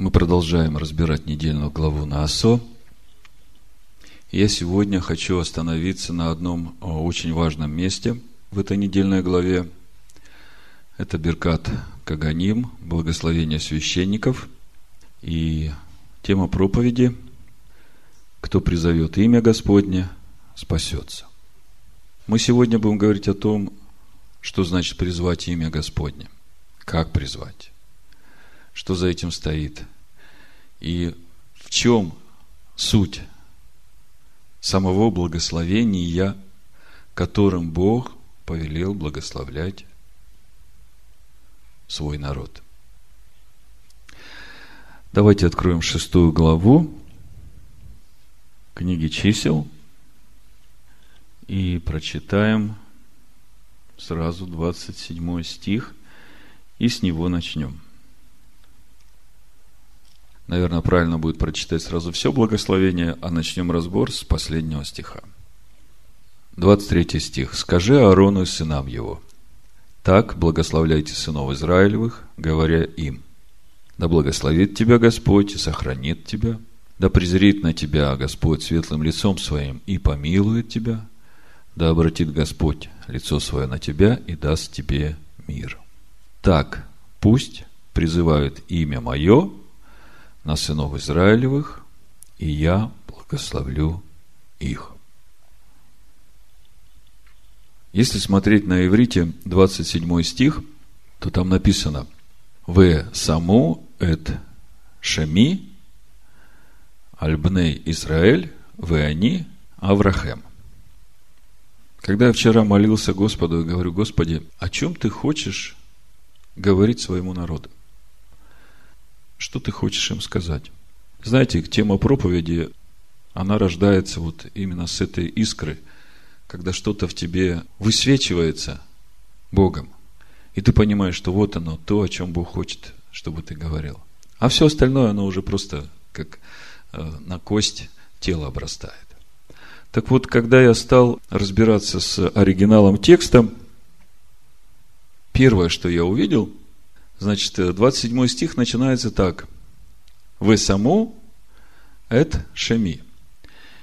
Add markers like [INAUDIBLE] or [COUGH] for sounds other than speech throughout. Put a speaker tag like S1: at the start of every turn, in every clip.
S1: Мы продолжаем разбирать недельную главу на ОСО. Я сегодня хочу остановиться на одном очень важном месте в этой недельной главе. Это Беркат Каганим, благословение священников. И тема проповеди «Кто призовет имя Господне, спасется». Мы сегодня будем говорить о том, что значит призвать имя Господне, как призвать, что за этим стоит и в чем суть самого благословения, которым Бог повелел благословлять свой народ. Давайте откроем шестую главу книги чисел и прочитаем сразу 27 стих и с него начнем. Наверное, правильно будет прочитать сразу все благословение, а начнем разбор с последнего стиха. 23 стих. «Скажи Аарону и сынам его, так благословляйте сынов Израилевых, говоря им, да благословит тебя Господь и сохранит тебя, да презрит на тебя Господь светлым лицом своим и помилует тебя, да обратит Господь лицо свое на тебя и даст тебе мир. Так пусть призывают имя мое на сынов Израилевых, и я благословлю их. Если смотреть на иврите 27 стих, то там написано «В саму эт шеми альбней Израиль, вы они Аврахем». Когда я вчера молился Господу и говорю, Господи, о чем ты хочешь говорить своему народу? Что ты хочешь им сказать? Знаете, тема проповеди, она рождается вот именно с этой искры, когда что-то в тебе высвечивается Богом. И ты понимаешь, что вот оно, то, о чем Бог хочет, чтобы ты говорил. А все остальное, оно уже просто как э, на кость тело обрастает. Так вот, когда я стал разбираться с оригиналом текста, первое, что я увидел, Значит, 27 стих начинается так. Вы саму эт шеми.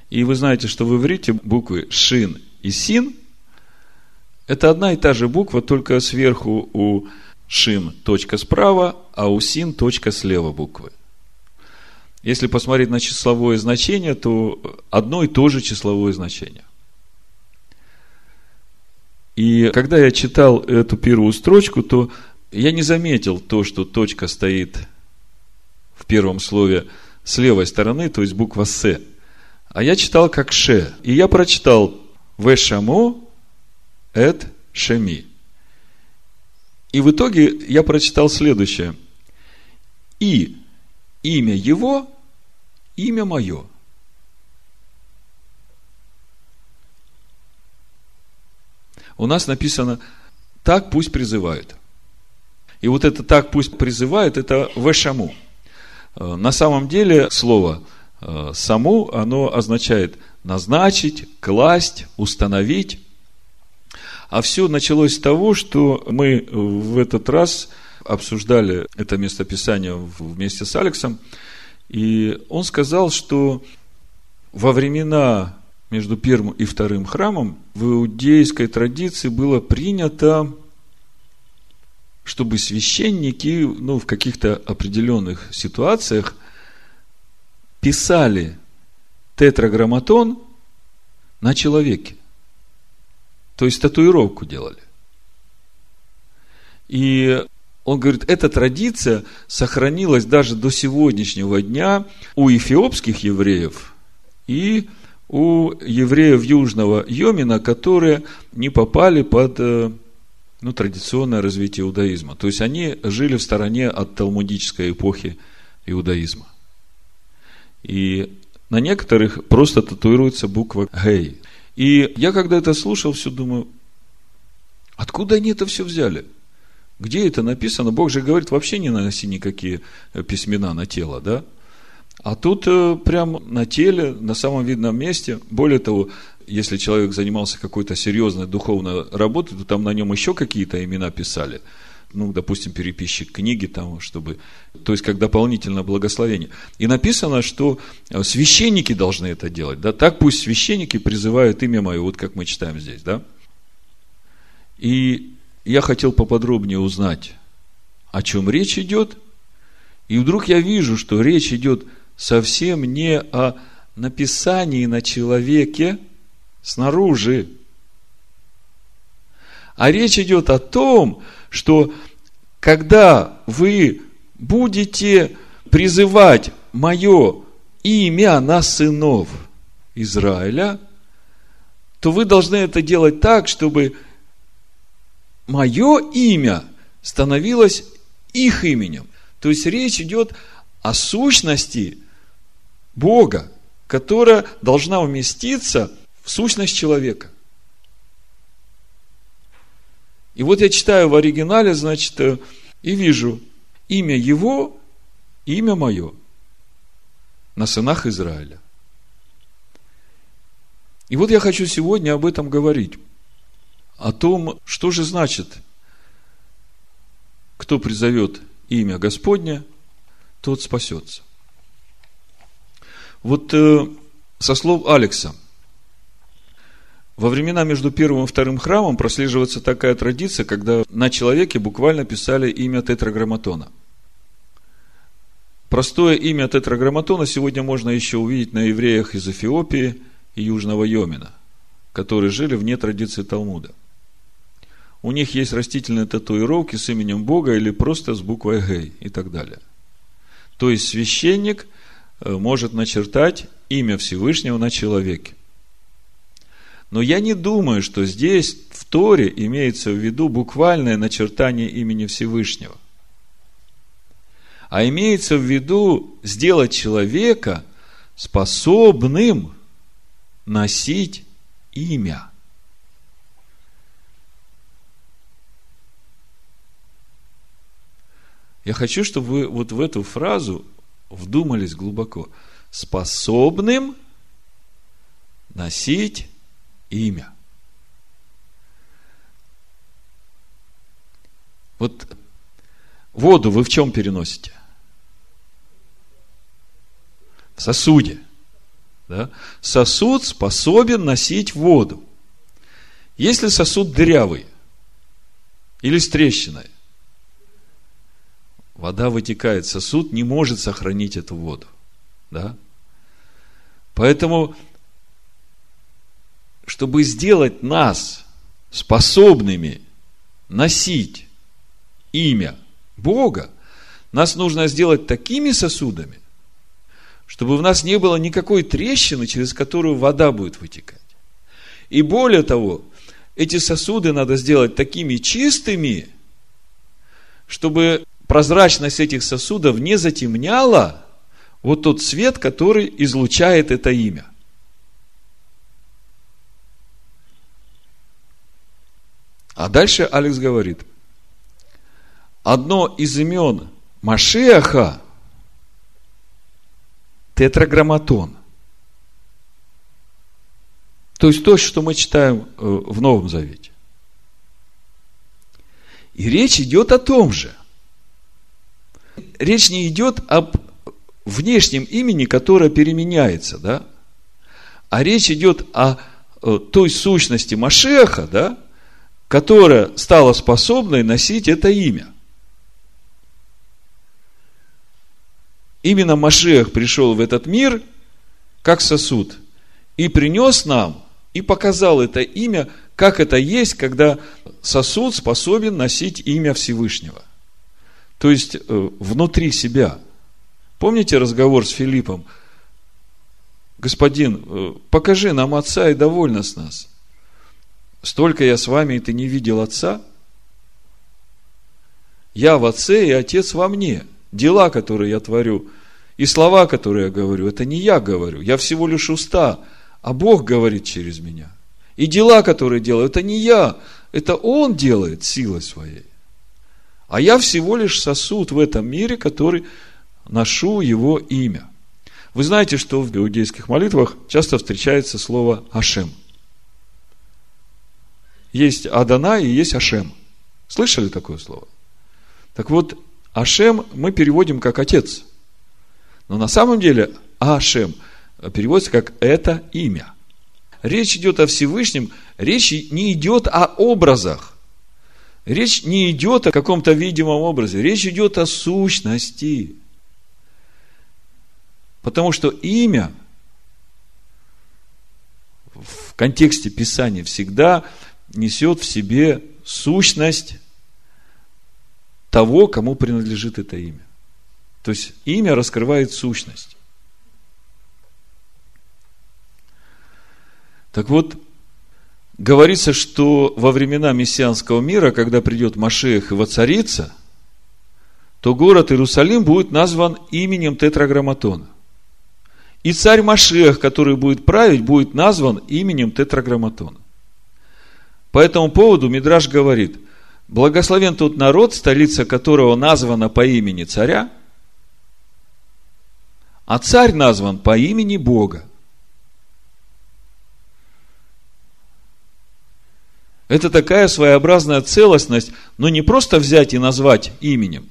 S1: И вы знаете, что в иврите буквы шин и син – это одна и та же буква, только сверху у шин точка справа, а у син точка слева буквы. Если посмотреть на числовое значение, то одно и то же числовое значение. И когда я читал эту первую строчку, то я не заметил то, что точка стоит в первом слове с левой стороны, то есть буква С. А я читал как Ше. И я прочитал Вешамо эт Шеми. И в итоге я прочитал следующее. И имя его, имя мое. У нас написано, так пусть призывают – и вот это так пусть призывает, это вешаму. Э, на самом деле слово э, саму, оно означает назначить, класть, установить. А все началось с того, что мы в этот раз обсуждали это местописание вместе с Алексом, и он сказал, что во времена между первым и вторым храмом в иудейской традиции было принято чтобы священники ну, в каких-то определенных ситуациях писали тетраграмматон на человеке. То есть татуировку делали. И он говорит, эта традиция сохранилась даже до сегодняшнего дня у эфиопских евреев и у евреев Южного Йомина, которые не попали под э, ну, традиционное развитие иудаизма. То есть они жили в стороне от талмудической эпохи иудаизма. И на некоторых просто татуируется буква Гей. И я когда это слушал, все думаю, откуда они это все взяли? Где это написано? Бог же говорит, вообще не наноси никакие письмена на тело, да? А тут э, прям на теле, на самом видном месте. Более того, если человек занимался какой-то серьезной духовной работой, то там на нем еще какие-то имена писали. ну, допустим, переписчик книги, там, чтобы, то есть, как дополнительное благословение. И написано, что священники должны это делать, да, так пусть священники призывают имя мое, вот как мы читаем здесь, да. И я хотел поподробнее узнать, о чем речь идет, и вдруг я вижу, что речь идет совсем не о написании на человеке снаружи, а речь идет о том, что когда вы будете призывать мое имя на сынов Израиля, то вы должны это делать так, чтобы мое имя становилось их именем. То есть речь идет о сущности Бога, которая должна уместиться в сущность человека. И вот я читаю в оригинале, значит, э, и вижу имя его, имя мое на сынах Израиля. И вот я хочу сегодня об этом говорить. О том, что же значит, кто призовет имя Господня, тот спасется. Вот э, со слов Алекса – во времена между первым и вторым храмом прослеживается такая традиция, когда на человеке буквально писали имя тетраграмматона. Простое имя тетраграмматона сегодня можно еще увидеть на евреях из Эфиопии и Южного Йомина, которые жили вне традиции Талмуда. У них есть растительные татуировки с именем Бога или просто с буквой Гей и так далее. То есть священник э, может начертать имя Всевышнего на человеке. Но я не думаю, что здесь в Торе имеется в виду буквальное начертание имени Всевышнего. А имеется в виду сделать человека способным носить имя. Я хочу, чтобы вы вот в эту фразу вдумались глубоко. Способным носить имя. Вот воду вы в чем переносите? В сосуде. Да? Сосуд способен носить воду. Если сосуд дырявый или с трещиной, вода вытекает, сосуд не может сохранить эту воду. Да? Поэтому чтобы сделать нас способными носить имя Бога, нас нужно сделать такими сосудами, чтобы в нас не было никакой трещины, через которую вода будет вытекать. И более того, эти сосуды надо сделать такими чистыми, чтобы прозрачность этих сосудов не затемняла вот тот свет, который излучает это имя – А дальше Алекс говорит, одно из имен Машеха – тетраграмматон. То есть то, что мы читаем э, в Новом Завете. И речь идет о том же. Речь не идет об внешнем имени, которое переменяется, да? А речь идет о э, той сущности Машеха, да, которая стала способной носить это имя. Именно Машех пришел в этот мир как сосуд и принес нам и показал это имя, как это есть, когда сосуд способен носить имя Всевышнего. То есть э, внутри себя. Помните разговор с Филиппом? Господин, э, покажи нам Отца и довольно с нас. Столько я с вами, и ты не видел Отца? Я в Отце, и Отец во мне. Дела, которые я творю, и слова, которые я говорю, это не я говорю. Я всего лишь уста, а Бог говорит через меня. И дела, которые делаю, это не я, это Он делает силой своей. А я всего лишь сосуд в этом мире, который ношу Его имя. Вы знаете, что в иудейских молитвах часто встречается слово «Ашем». Есть Адана и есть Ашем. Слышали такое слово? Так вот, Ашем мы переводим как отец. Но на самом деле Ашем переводится как это имя. Речь идет о Всевышнем, речь не идет о образах. Речь не идет о каком-то видимом образе, речь идет о сущности. Потому что имя в контексте Писания всегда несет в себе сущность того, кому принадлежит это имя. То есть имя раскрывает сущность. Так вот, говорится, что во времена мессианского мира, когда придет Машех и воцарится, то город Иерусалим будет назван именем Тетраграмматона. И царь Машех, который будет править, будет назван именем Тетраграмматона. По этому поводу Мидраш говорит, благословен тот народ, столица которого названа по имени царя, а царь назван по имени Бога. Это такая своеобразная целостность, но не просто взять и назвать именем,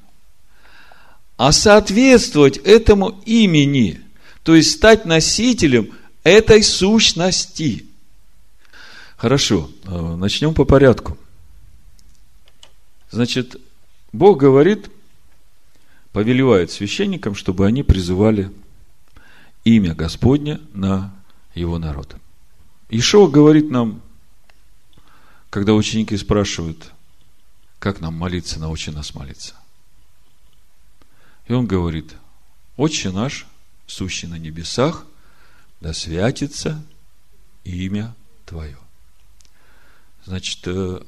S1: а соответствовать этому имени, то есть стать носителем этой сущности. Хорошо, э, начнем по порядку. Значит, Бог говорит, повелевает священникам, чтобы они призывали имя Господне на его народ. Ишо говорит нам когда ученики спрашивают, как нам молиться, научи нас молиться. И он говорит, Отче наш, сущий на небесах, да святится имя Твое. Значит, э,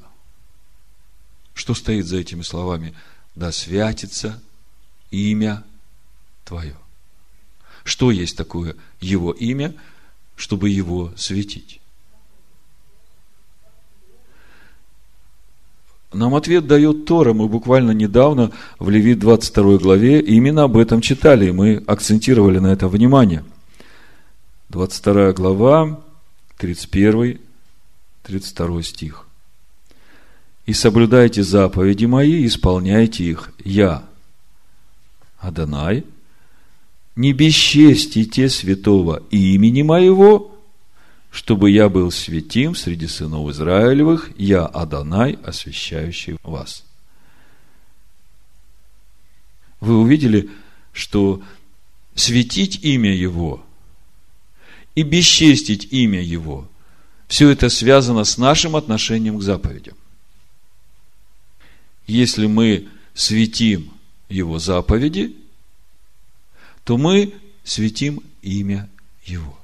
S1: что стоит за этими словами? Да святится имя Твое. Что есть такое Его имя, чтобы его светить? Нам ответ дает Тора. Мы буквально недавно в Левит 22 главе именно об этом читали, и мы акцентировали на это внимание. 22 глава, 31, 32 стих. «И соблюдайте заповеди мои, исполняйте их. Я, Адонай, не бесчестите святого имени моего, чтобы я был святим среди сынов Израилевых, я Адонай, освящающий вас. Вы увидели, что светить имя Его и бесчестить имя Его, все это связано с нашим отношением к заповедям. Если мы светим Его заповеди, то мы светим имя Его.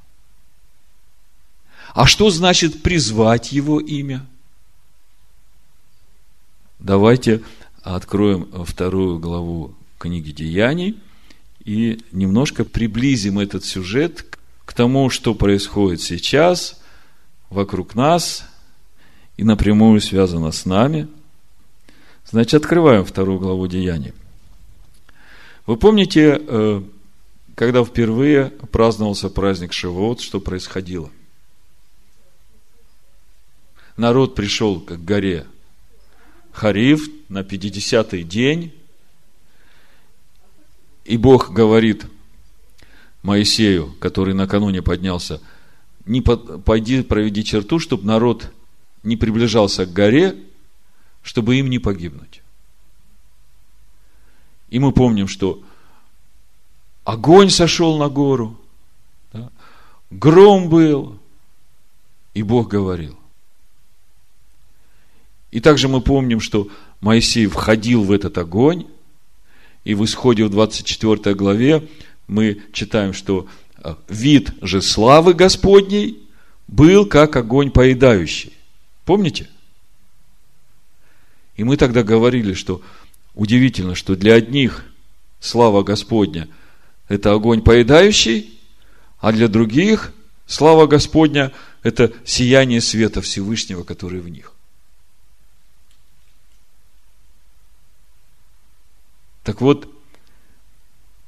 S1: А что значит призвать его имя? Давайте откроем вторую главу книги Деяний и немножко приблизим этот сюжет к тому, что происходит сейчас вокруг нас и напрямую связано с нами. Значит, открываем вторую главу Деяний. Вы помните, э, когда впервые праздновался праздник Шивот, что происходило – народ пришел к горе Хариф на 50-й день, и Бог говорит Моисею, который накануне поднялся, не пойди проведи черту, чтобы народ не приближался к горе, чтобы им не погибнуть. И мы помним, что огонь сошел на гору, да, гром был, и Бог говорил. И также мы помним, что Моисей входил в этот огонь, и в исходе в 24 главе мы читаем, что вид же славы Господней был как огонь поедающий. Помните? И мы тогда говорили, что удивительно, что для одних слава Господня – это огонь поедающий, а для других слава Господня – это сияние света Всевышнего, который в них. Так вот,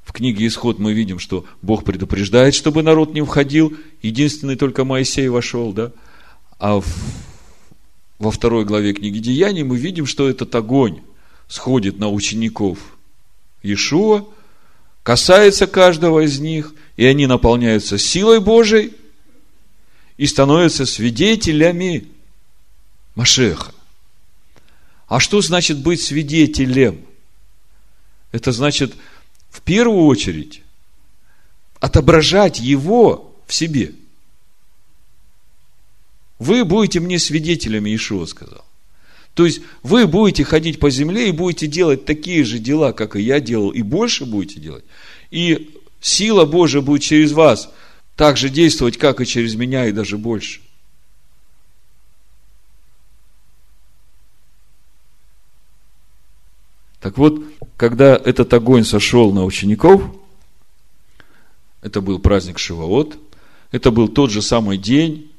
S1: в книге Исход мы видим, что Бог предупреждает, чтобы народ не входил. Единственный только Моисей вошел, да? А в, во второй главе книги Деяний мы видим, что этот огонь сходит на учеников Иешуа, касается каждого из них, и они наполняются силой Божией и становятся свидетелями Машеха. А что значит быть свидетелем? Это значит, в первую очередь, отображать его в себе. Вы будете мне свидетелями, Ишуа сказал. То есть, вы будете ходить по земле и будете делать такие же дела, как и я делал, и больше будете делать. И сила Божия будет через вас так же действовать, как и через меня, и даже больше. Так вот, когда этот огонь сошел на учеников, это был праздник Шивоот, это был тот же самый день,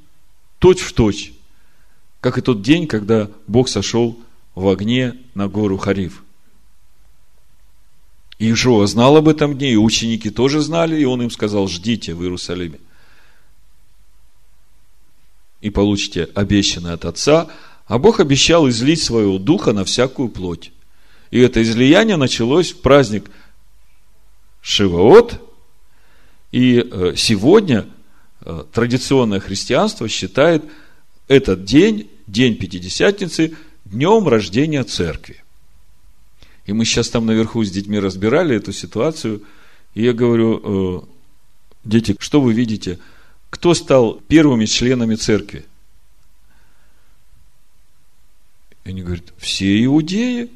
S1: точь в точь, как и тот день, когда Бог сошел в огне на гору Хариф. И Ишуа знал об этом дне, и ученики тоже знали, и он им сказал, ждите в Иерусалиме. И получите обещанное от Отца, а Бог обещал излить своего духа на всякую плоть. И это излияние началось в праздник Шиваот. И э, сегодня э, традиционное христианство считает этот день, день Пятидесятницы, днем рождения церкви. И мы сейчас там наверху с детьми разбирали эту ситуацию. И я говорю, э, дети, что вы видите? Кто стал первыми членами церкви? И они говорят, все иудеи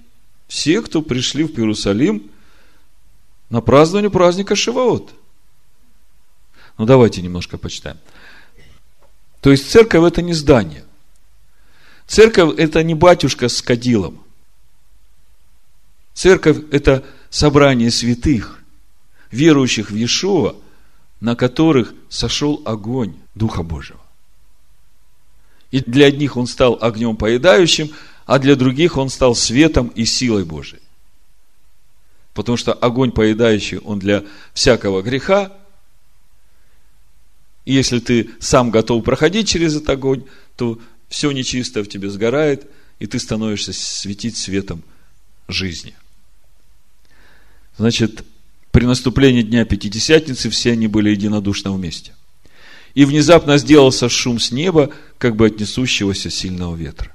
S1: все, кто пришли в Иерусалим на празднование праздника Шиваот. Ну, давайте немножко почитаем. То есть, церковь – это не здание. Церковь – это не батюшка с кадилом. Церковь – это собрание святых, верующих в Иешуа, на которых сошел огонь Духа Божьего. И для одних он стал огнем поедающим – а для других он стал светом и силой Божией. Потому что огонь поедающий, он для всякого греха. И если ты сам готов проходить через этот огонь, то все нечистое в тебе сгорает, и ты становишься светить светом жизни. Значит, при наступлении Дня Пятидесятницы все они были единодушно вместе. И внезапно сделался шум с неба, как бы от несущегося сильного ветра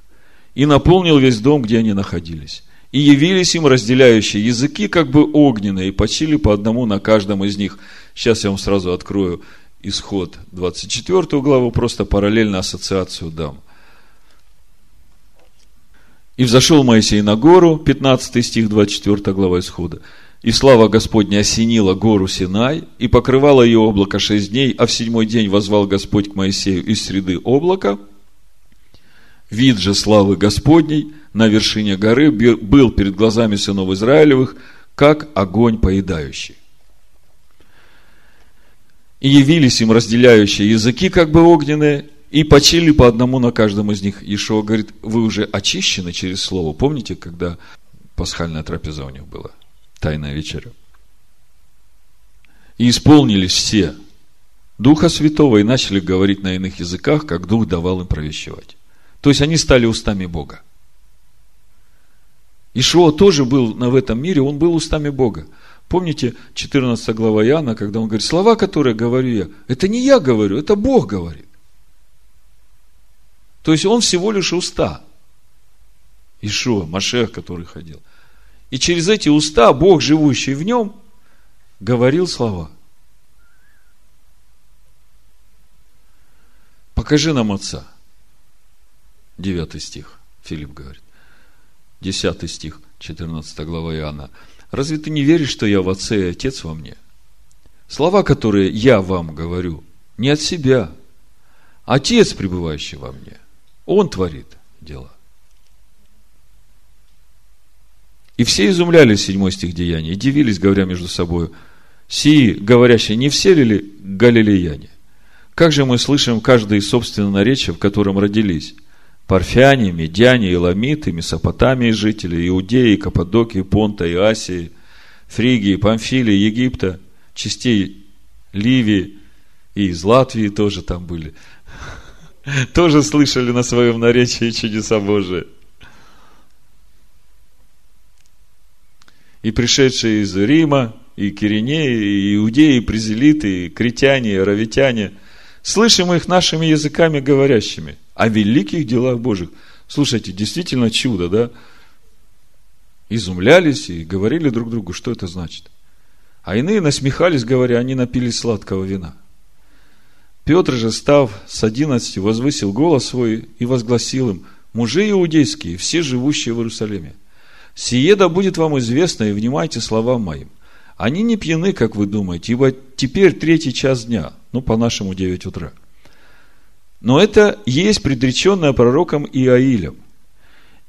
S1: и наполнил весь дом, где они находились. И явились им разделяющие языки, как бы огненные, и почили по одному на каждом из них. Сейчас я вам сразу открою исход 24 главу, просто параллельно ассоциацию дам. И взошел Моисей на гору, 15 стих, 24 глава исхода. И слава Господня осенила гору Синай, и покрывала ее облако шесть дней, а в седьмой день возвал Господь к Моисею из среды облака – Вид же славы Господней на вершине горы был перед глазами сынов Израилевых, как огонь поедающий. И явились им разделяющие языки, как бы огненные, и почили по одному на каждом из них. Ишуа говорит, вы уже очищены через слово. Помните, когда пасхальная трапеза у них была? Тайная вечеря. И исполнились все Духа Святого и начали говорить на иных языках, как Дух давал им провещевать. То есть они стали устами Бога. Ишуа тоже был в этом мире, он был устами Бога. Помните 14 глава Иоанна, когда он говорит, слова, которые говорю я, это не я говорю, это Бог говорит. То есть он всего лишь уста. Ишуа, Машех, который ходил. И через эти уста Бог, живущий в нем, говорил слова. Покажи нам Отца. 9 стих, Филипп говорит. 10 стих, 14 глава Иоанна. Разве ты не веришь, что я в Отце и Отец во мне? Слова, которые я вам говорю, не от себя. Отец, пребывающий во мне, Он творит дела. И все изумлялись, 7 стих Деяния, и дивились, говоря между собой, сии, говорящие, не все ли галилеяне? Как же мы слышим каждое собственное наречие, в котором родились? Парфяне, медяне, иламиты, месопотамии жители, Иудеи, Каппадокии, Понта и Асии, Фригии, Памфилии, Египта, частей Ливии и из Латвии тоже там были. [LAUGHS] Тоже слышали на своем наречии чудеса Божие. и пришедшие из Рима, и Киринеи, и Иудеи, и Презелиты, и Критяне, и Аравитяне, слышим их нашими языками говорящими о великих делах Божьих. Слушайте, действительно чудо, да? Изумлялись и говорили друг другу, что это значит. А иные насмехались, говоря, они напились сладкого вина. Петр же, став с одиннадцати, возвысил голос свой и возгласил им, мужи иудейские, все живущие в Иерусалиме, сие да будет вам известно, и внимайте словам моим. Они не пьяны, как вы думаете, ибо теперь третий час дня, ну, по-нашему, 9 утра. Но это есть предреченное пророком Иаилем.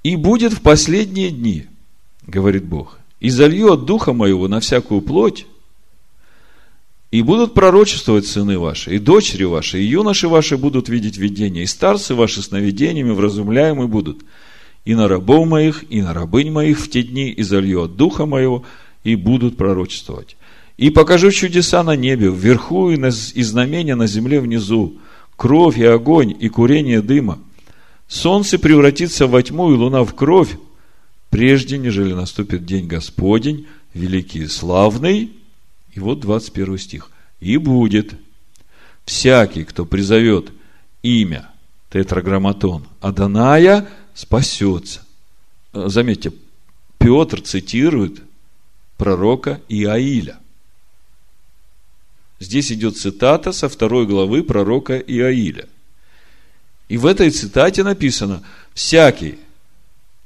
S1: И будет в последние дни, говорит Бог, и залью от духа моего на всякую плоть, и будут пророчествовать сыны ваши, и дочери ваши, и юноши ваши будут видеть видения, и старцы ваши сновидениями вразумляемы будут. И на рабов моих, и на рабынь моих в те дни, и залью от духа моего, и будут пророчествовать. И покажу чудеса на небе, вверху и, на, и знамения на земле внизу, кровь и огонь, и курение дыма. Солнце превратится во тьму, и луна в кровь, прежде, нежели наступит день Господень, великий и славный. И вот 21 стих. И будет всякий, кто призовет имя тетраграмматон Аданая, спасется. Заметьте, Петр цитирует пророка Иаиля. Здесь идет цитата со второй главы пророка Иаиля. И в этой цитате написано, всякий,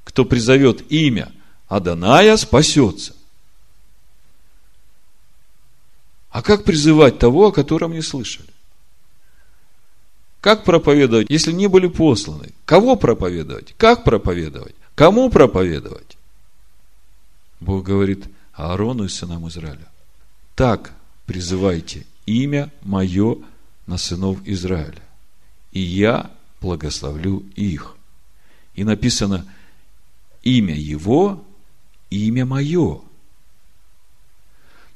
S1: кто призовет имя Аданая, спасется. А как призывать того, о котором не слышали? Как проповедовать, если не были посланы? Кого проповедовать? Как проповедовать? Кому проповедовать? Бог говорит – Аарону и сынам Израиля. Так призывайте имя мое на сынов Израиля, и я благословлю их. И написано имя его, имя мое.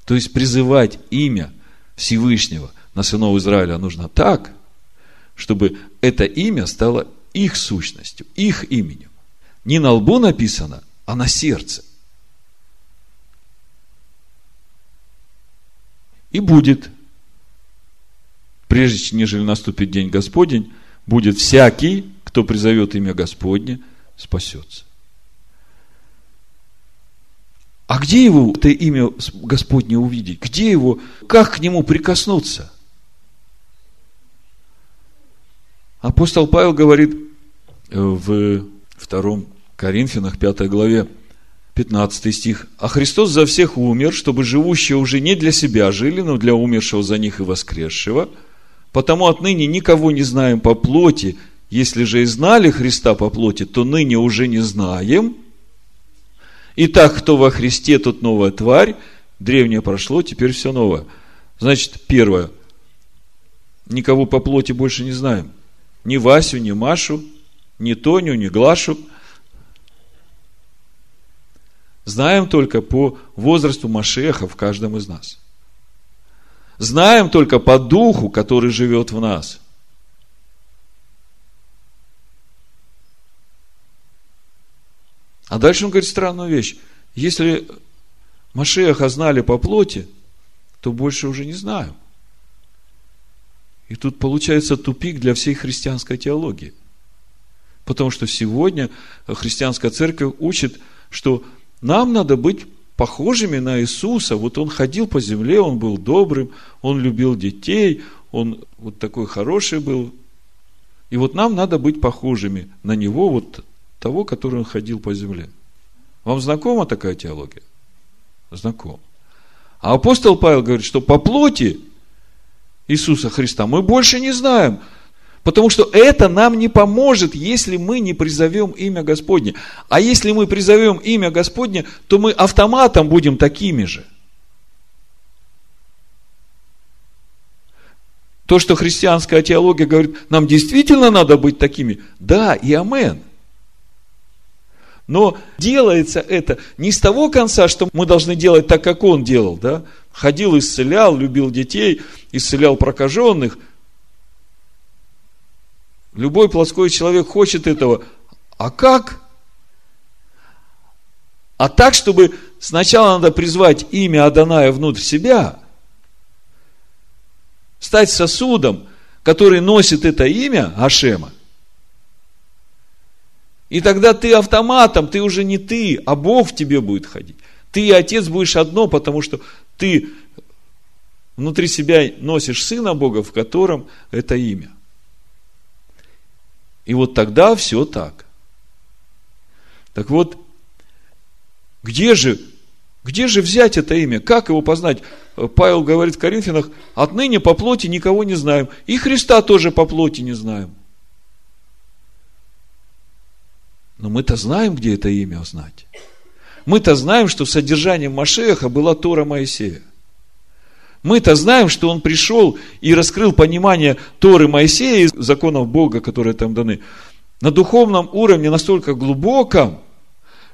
S1: То есть призывать имя Всевышнего на сынов Израиля нужно так, чтобы это имя стало их сущностью, их именем. Не на лбу написано, а на сердце. И будет, прежде нежели наступит день Господень, будет всякий, кто призовет имя Господне, спасется. А где его, это имя Господне увидеть? Где его, как к нему прикоснуться? Апостол Павел говорит э, в втором Коринфянах, пятой главе, 15 стих. «А Христос за всех умер, чтобы живущие уже не для себя жили, но для умершего за них и воскресшего. Потому отныне никого не знаем по плоти. Если же и знали Христа по плоти, то ныне уже не знаем. Итак, кто во Христе, тот новая тварь. Древнее прошло, теперь все новое». Значит, первое. Никого по плоти больше не знаем. Ни Васю, ни Машу, ни Тоню, ни Глашу – Знаем только по возрасту Машеха в каждом из нас. Знаем только по духу, который живет в нас. А дальше он говорит странную вещь. Если Машеха знали по плоти, то больше уже не знаю. И тут получается тупик для всей христианской теологии. Потому что сегодня христианская церковь учит, что нам надо быть похожими на Иисуса. Вот он ходил по земле, он был добрым, он любил детей, он вот такой хороший был. И вот нам надо быть похожими на него, вот того, который он ходил по земле. Вам знакома такая теология? Знаком. А апостол Павел говорит, что по плоти Иисуса Христа мы больше не знаем – Потому что это нам не поможет, если мы не призовем имя Господне. А если мы призовем имя Господне, то мы автоматом будем такими же. То, что христианская теология говорит, нам действительно надо быть такими. Да, и амен. Но делается это не с того конца, что мы должны делать так, как он делал, да? Ходил, исцелял, любил детей, исцелял прокаженных – Любой плоской человек хочет этого. А как? А так, чтобы сначала надо призвать имя Аданая внутрь себя, стать сосудом, который носит это имя Ашема. И тогда ты автоматом, ты уже не ты, а Бог в тебе будет ходить. Ты и Отец будешь одно, потому что ты внутри себя носишь Сына Бога, в котором это имя. И вот тогда все так. Так вот, где же, где же взять это имя? Как его познать? Павел говорит в Коринфянах, отныне по плоти никого не знаем. И Христа тоже по плоти не знаем. Но мы-то знаем, где это имя узнать. Мы-то знаем, что содержанием Машеха была Тора Моисея. Мы-то знаем, что он пришел и раскрыл понимание Торы Моисея и законов Бога, которые там даны, на духовном уровне настолько глубоком,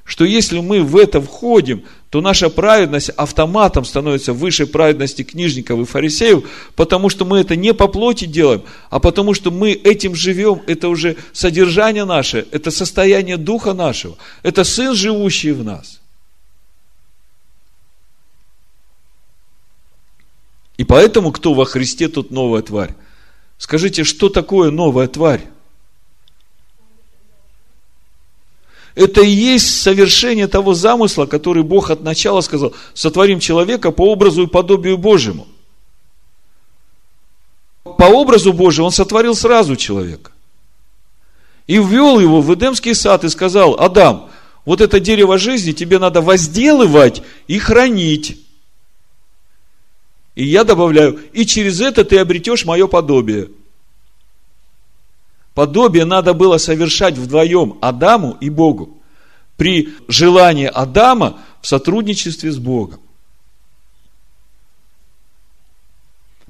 S1: что если мы в это входим, то наша праведность автоматом становится выше праведности книжников и фарисеев, потому что мы это не по плоти делаем, а потому что мы этим живем, это уже содержание наше, это состояние духа нашего, это Сын, живущий в нас. И поэтому, кто во Христе, тут новая тварь. Скажите, что такое новая тварь? Это и есть совершение того замысла, который Бог от начала сказал, сотворим человека по образу и подобию Божьему. По образу Божьему он сотворил сразу человека. И ввел его в Эдемский сад и сказал, Адам, вот это дерево жизни тебе надо возделывать и хранить. И я добавляю, и через это ты обретешь мое подобие. Подобие надо было совершать вдвоем Адаму и Богу. При желании Адама в сотрудничестве с Богом.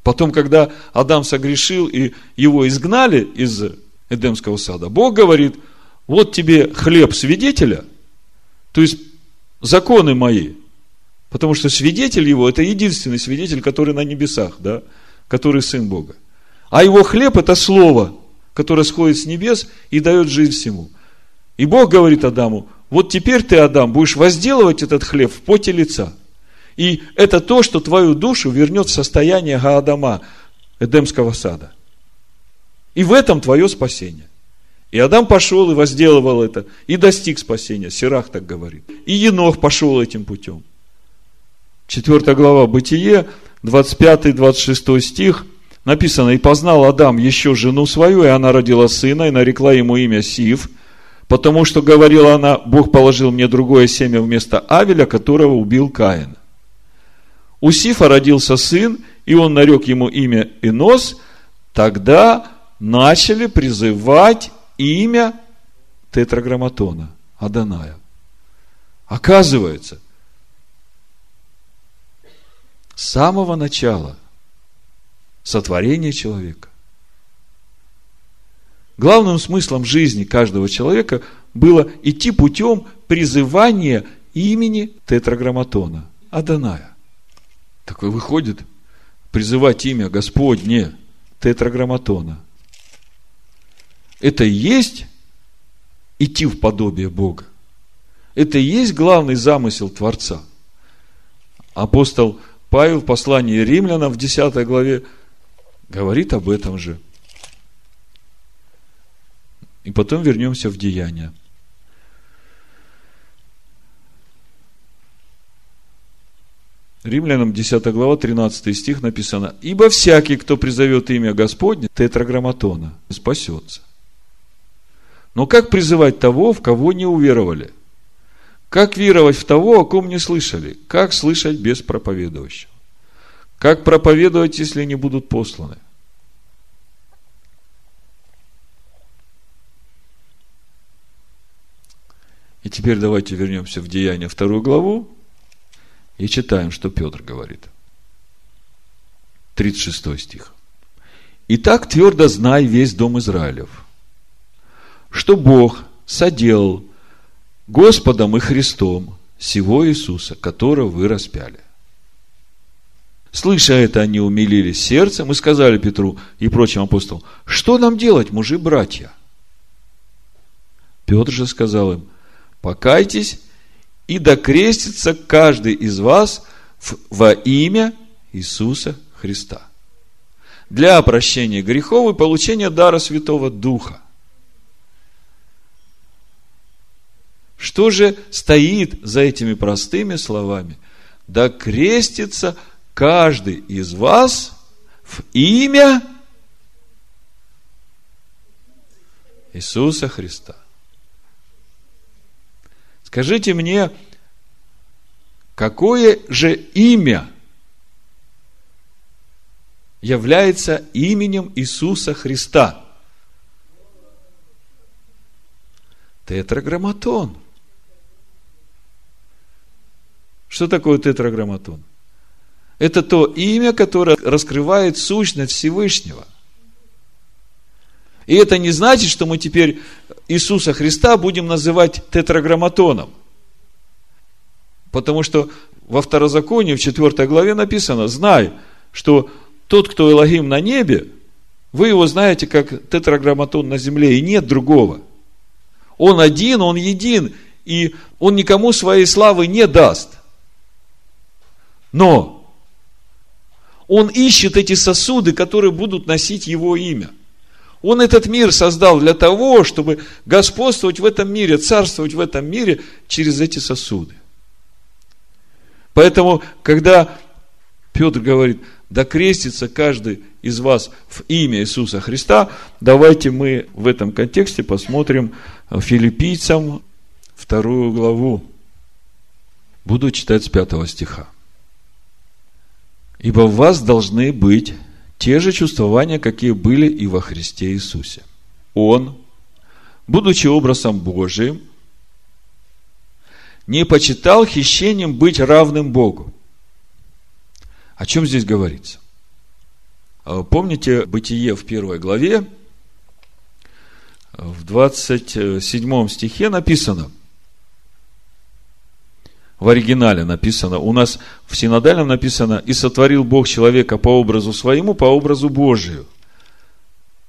S1: Потом, когда Адам согрешил и его изгнали из Эдемского сада, Бог говорит, вот тебе хлеб свидетеля, то есть законы мои, потому что свидетель его, это единственный свидетель, который на небесах, да, который сын Бога. А его хлеб это слово, которое сходит с небес и дает жизнь всему. И Бог говорит Адаму, вот теперь ты, Адам, будешь возделывать этот хлеб в поте лица. И это то, что твою душу вернет в состояние Гаадама, Эдемского сада. И в этом твое спасение. И Адам пошел и возделывал это, и достиг спасения. Сирах так говорит. И Енох пошел этим путем. Четвертая глава Бытие, 25-26 стих, написано, «И познал Адам еще жену свою, и она родила сына, и нарекла ему имя Сив, потому что, говорила она, Бог положил мне другое семя вместо Авеля, которого убил Каин. У Сифа родился сын, и он нарек ему имя Инос, тогда начали призывать имя тетраграмматона, Аданая. Оказывается, с самого начала сотворения человека Главным смыслом жизни каждого человека было идти путем призывания имени тетраграмматона, Аданая. Такой выходит, призывать имя Господне, тетраграмматона. Это и есть идти в подобие Бога. Это и есть главный замысел Творца. Апостол в послании римлянам в 10 главе говорит об этом же – и потом вернемся в деяния. Римлянам 10 глава, 13 стих написано, «Ибо всякий, кто призовет имя Господне, тетраграмматона, спасется». Но как призывать того, в кого не уверовали? Как веровать в того, о ком не слышали? Как слышать без проповедующего? Как проповедовать, если не будут посланы? И теперь давайте вернемся в Деяние вторую главу и читаем, что Петр говорит. 36 стих. «Итак, твердо знай весь дом Израилев, что Бог соделал Господом и Христом всего Иисуса, которого вы распяли. Слыша это, они умилились сердцем и сказали Петру и прочим апостолам, что нам делать, мужи-братья? Петр же сказал им, покайтесь и докрестится каждый из вас во имя Иисуса Христа для прощения грехов и получения дара Святого Духа. Что же стоит за этими простыми словами? Да крестится каждый из вас в имя Иисуса Христа. Скажите мне, какое же имя является именем Иисуса Христа? Тетраграмматон. Что такое тетраграмматон? Это то имя, которое раскрывает сущность Всевышнего. И это не значит, что мы теперь Иисуса Христа будем называть тетраграмматоном. Потому что во второзаконии, в 4 главе написано, знай, что тот, кто Элогим на небе, вы его знаете как тетраграмматон на земле, и нет другого. Он один, он един, и он никому своей славы не даст – но он ищет эти сосуды, которые будут носить его имя. Он этот мир создал для того, чтобы господствовать в этом мире, царствовать в этом мире через эти сосуды. Поэтому, когда Петр говорит, да крестится каждый из вас в имя Иисуса Христа, давайте мы в этом контексте посмотрим филиппийцам вторую главу. Буду читать с пятого стиха. Ибо в вас должны быть те же чувствования, какие были и во Христе Иисусе. Он, будучи образом Божиим, не почитал хищением быть равным Богу. О чем здесь говорится? А помните Бытие в первой главе, в 27 стихе написано – в оригинале написано, у нас в синодальном написано, и сотворил Бог человека по образу своему, по образу Божию.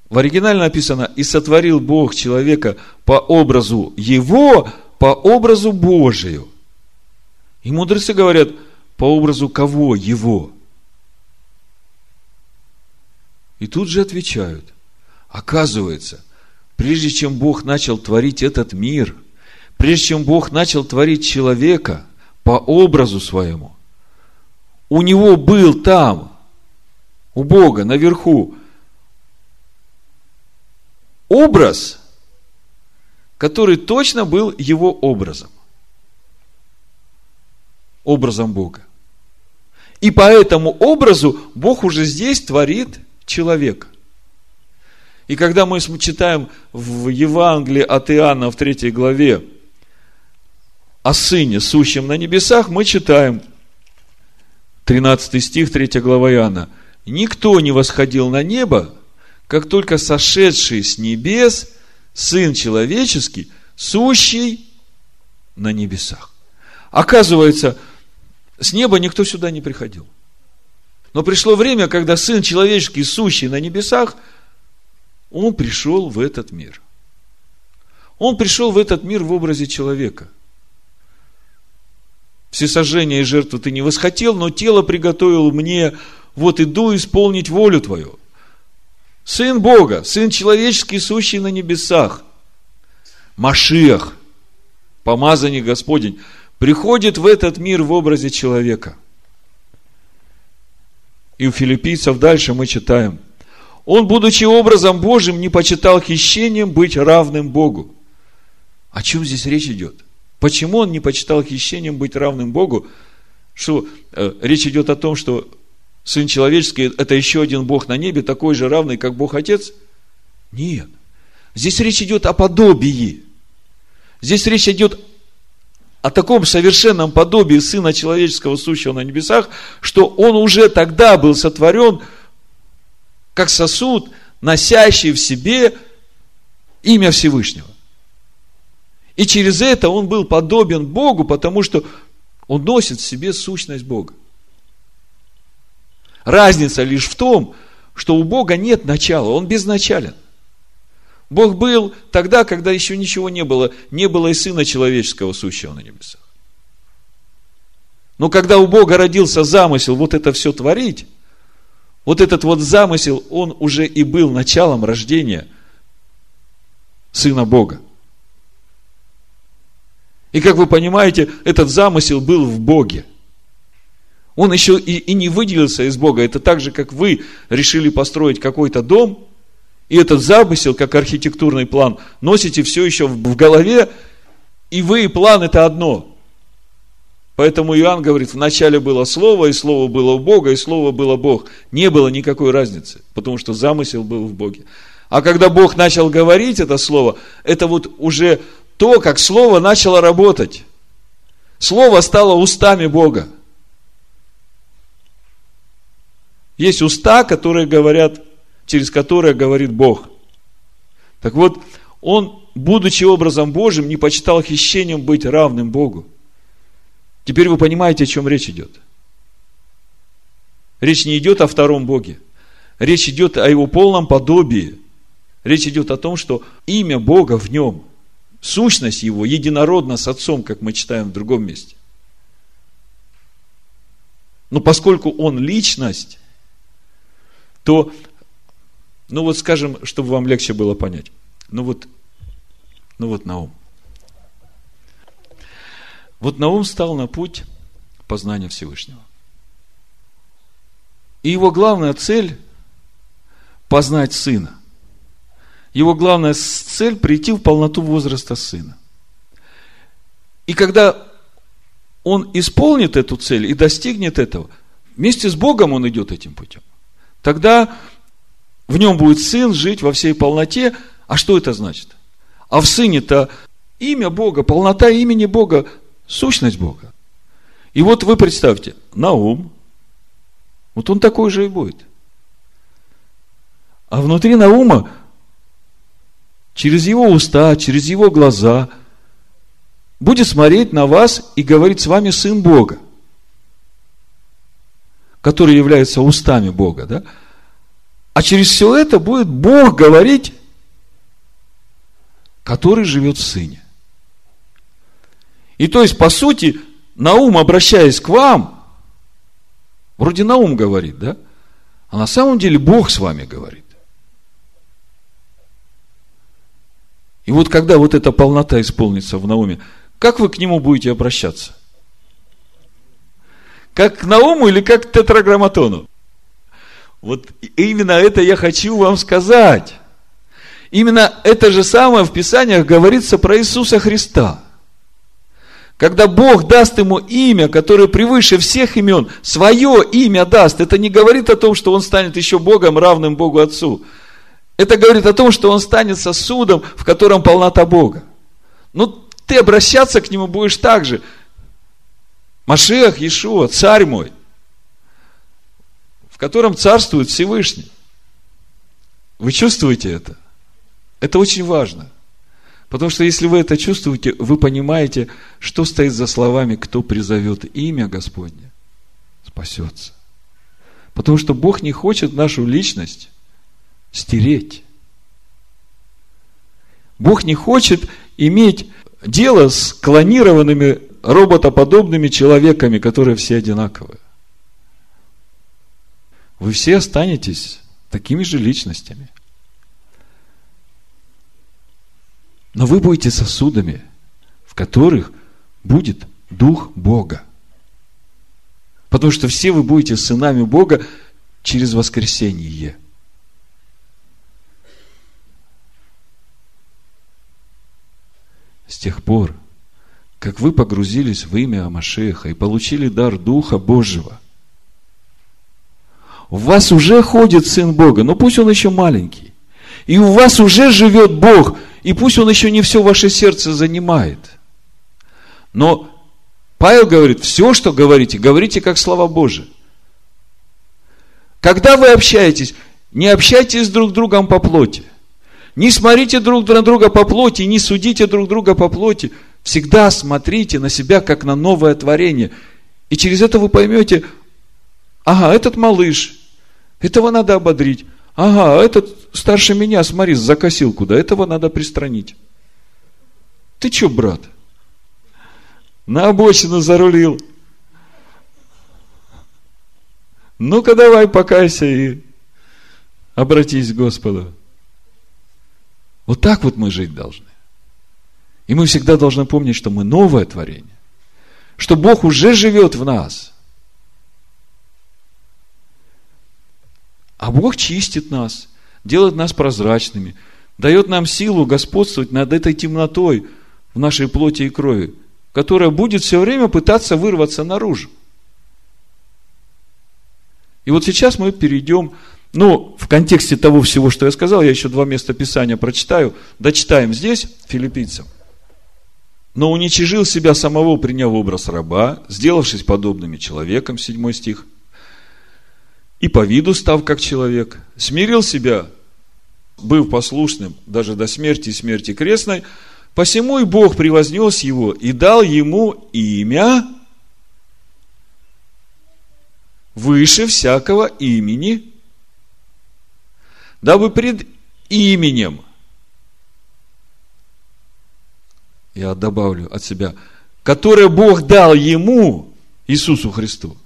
S1: В оригинале написано, и сотворил Бог человека по образу его, по образу Божию. И мудрецы говорят, по образу кого его? И тут же отвечают, оказывается, прежде чем Бог начал творить этот мир, прежде чем Бог начал творить человека – по образу своему. У него был там, у Бога, наверху, образ, который точно был его образом. Образом Бога. И по этому образу Бог уже здесь творит человека. И когда мы читаем в Евангелии от Иоанна в третьей главе, о Сыне, сущем на небесах, мы читаем 13 стих, 3 глава Иоанна. Никто не восходил на небо, как только сошедший с небес Сын человеческий, сущий на небесах. Оказывается, с неба никто сюда не приходил. Но пришло время, когда Сын человеческий, сущий на небесах, Он пришел в этот мир. Он пришел в этот мир в образе человека всесожжения и жертву ты не восхотел, но тело приготовил мне, вот иду исполнить волю твою. Сын Бога, Сын человеческий, сущий на небесах, Машиах, помазанник Господень, приходит в этот мир в образе человека. И у филиппийцев дальше мы читаем. Он, будучи образом Божьим, не почитал хищением быть равным Богу. О чем здесь речь идет? Почему он не почитал хищением быть равным Богу? Что э, речь идет о том, что Сын Человеческий – это еще один Бог на небе, такой же равный, как Бог Отец? Нет. Здесь речь идет о подобии. Здесь речь идет о таком совершенном подобии Сына Человеческого, сущего на небесах, что Он уже тогда был сотворен как сосуд, носящий в себе имя Всевышнего. И через это он был подобен Богу, потому что он носит в себе сущность Бога. Разница лишь в том, что у Бога нет начала, он безначален. Бог был тогда, когда еще ничего не было, не было и Сына Человеческого, сущего на небесах. Но когда у Бога родился замысел вот это все творить, вот этот вот замысел, он уже и был началом рождения Сына Бога. И как вы понимаете, этот замысел был в Боге. Он еще и, и не выделился из Бога. Это так же, как вы решили построить какой-то дом, и этот замысел, как архитектурный план, носите все еще в, в голове, и вы и план это одно. Поэтому Иоанн говорит, вначале было Слово, и Слово было у Бога, и Слово было Бог. Не было никакой разницы, потому что замысел был в Боге. А когда Бог начал говорить это Слово, это вот уже то, как Слово начало работать. Слово стало устами Бога. Есть уста, которые говорят, через которые говорит Бог. Так вот, он, будучи образом Божьим, не почитал хищением быть равным Богу. Теперь вы понимаете, о чем речь идет. Речь не идет о втором Боге. Речь идет о его полном подобии. Речь идет о том, что имя Бога в нем, сущность его единородна с Отцом, как мы читаем в другом месте. Но поскольку он личность, то, ну вот скажем, чтобы вам легче было понять, ну вот, ну вот Наум – вот Наум стал на путь познания Всевышнего. И его главная цель – познать сына. Его главная цель – прийти в полноту возраста сына. И когда он исполнит эту цель и достигнет этого, вместе с Богом он идет этим путем, тогда в нем будет сын жить во всей полноте. А что это значит? А в сыне-то имя Бога, полнота имени Бога Сущность Бога. И вот вы представьте, Наум, вот он такой же и будет. А внутри Наума, через его уста, через его глаза, будет смотреть на вас и говорить с вами Сын Бога, который является устами Бога, да? А через все это будет Бог говорить, который живет в Сыне. И то есть, по сути, Наум, обращаясь к вам, вроде Наум говорит, да? А на самом деле Бог с вами говорит. И вот когда вот эта полнота исполнится в Науме, как вы к нему будете обращаться? Как к Науму или как к тетраграмматону? Вот именно это я хочу вам сказать. Именно это же самое в Писаниях говорится про Иисуса Христа – когда Бог даст ему имя, которое превыше всех имен, свое имя даст, это не говорит о том, что он станет еще Богом, равным Богу Отцу. Это говорит о том, что он станет сосудом, в котором полнота Бога. Ну, ты обращаться к нему будешь так же. Машех, Иешуа, царь мой, в котором царствует Всевышний. Вы чувствуете это? Это очень важно. Потому что если вы это чувствуете, вы понимаете, что стоит за словами, кто призовет имя Господне, спасется. Потому что Бог не хочет нашу личность стереть. Бог не хочет иметь дело с клонированными роботоподобными человеками, которые все одинаковые. Вы все останетесь такими же личностями. Но вы будете сосудами, в которых будет Дух Бога. Потому что все вы будете сынами Бога через воскресение. С тех пор, как вы погрузились в имя Амашеха и получили дар Духа Божьего, у вас уже ходит Сын Бога, но пусть он еще маленький. И у вас уже живет Бог, и пусть он еще не все ваше сердце занимает. Но Павел говорит, все, что говорите, говорите как слова Божие. Когда вы общаетесь, не общайтесь друг с другом по плоти. Не смотрите друг на друга по плоти, не судите друг друга по плоти. Всегда смотрите на себя, как на новое творение. И через это вы поймете, ага, этот малыш, этого надо ободрить. Ага, этот старше меня, смотри, закосил куда, этого надо пристранить. Ты что, брат? На обочину зарулил. Ну-ка давай покайся и обратись к Господу. Вот так вот мы жить должны. И мы всегда должны помнить, что мы новое творение. Что Бог уже живет в нас. А Бог чистит нас, делает нас прозрачными, дает нам силу господствовать над этой темнотой в нашей плоти и крови, которая будет все время пытаться вырваться наружу. И вот сейчас мы перейдем, ну, в контексте того всего, что я сказал, я еще два места Писания прочитаю, дочитаем здесь, филиппийцам. Но уничижил себя самого, приняв образ раба, сделавшись подобными человеком, седьмой стих, и по виду став как человек, смирил себя, быв послушным даже до смерти и смерти крестной, посему и Бог превознес его и дал ему имя выше всякого имени, дабы пред именем, я добавлю от себя, которое Бог дал ему, Иисусу Христу,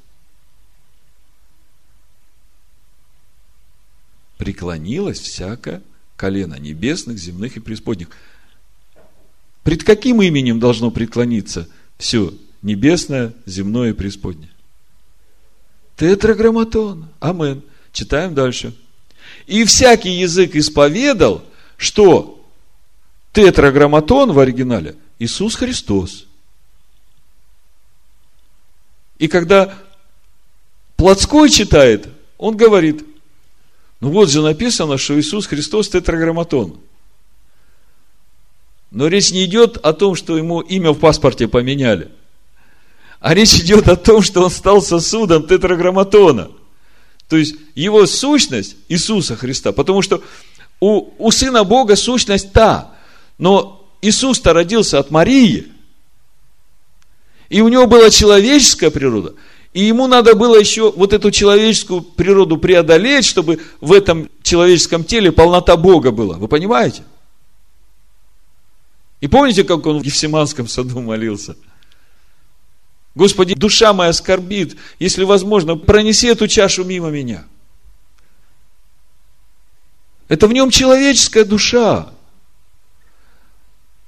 S1: преклонилось всякое колено небесных, земных и преисподних. Пред каким именем должно преклониться все небесное, земное и преисподнее? Тетраграмматон. Амен. Читаем дальше. И всякий язык исповедал, что тетраграмматон в оригинале Иисус Христос. И когда Плотской читает, он говорит, ну вот же написано, что Иисус Христос тетраграмматон. Но речь не идет о том, что ему имя в паспорте поменяли. А речь идет о том, что он стал сосудом тетраграмматона. То есть, его сущность Иисуса Христа. Потому что у, у Сына Бога сущность та. Но Иисус-то родился от Марии. И у него была человеческая природа. И ему надо было еще вот эту человеческую природу преодолеть, чтобы в этом человеческом теле полнота Бога была. Вы понимаете? И помните, как он в Евсиманском саду молился – Господи, душа моя скорбит, если возможно, пронеси эту чашу мимо меня. Это в нем человеческая душа.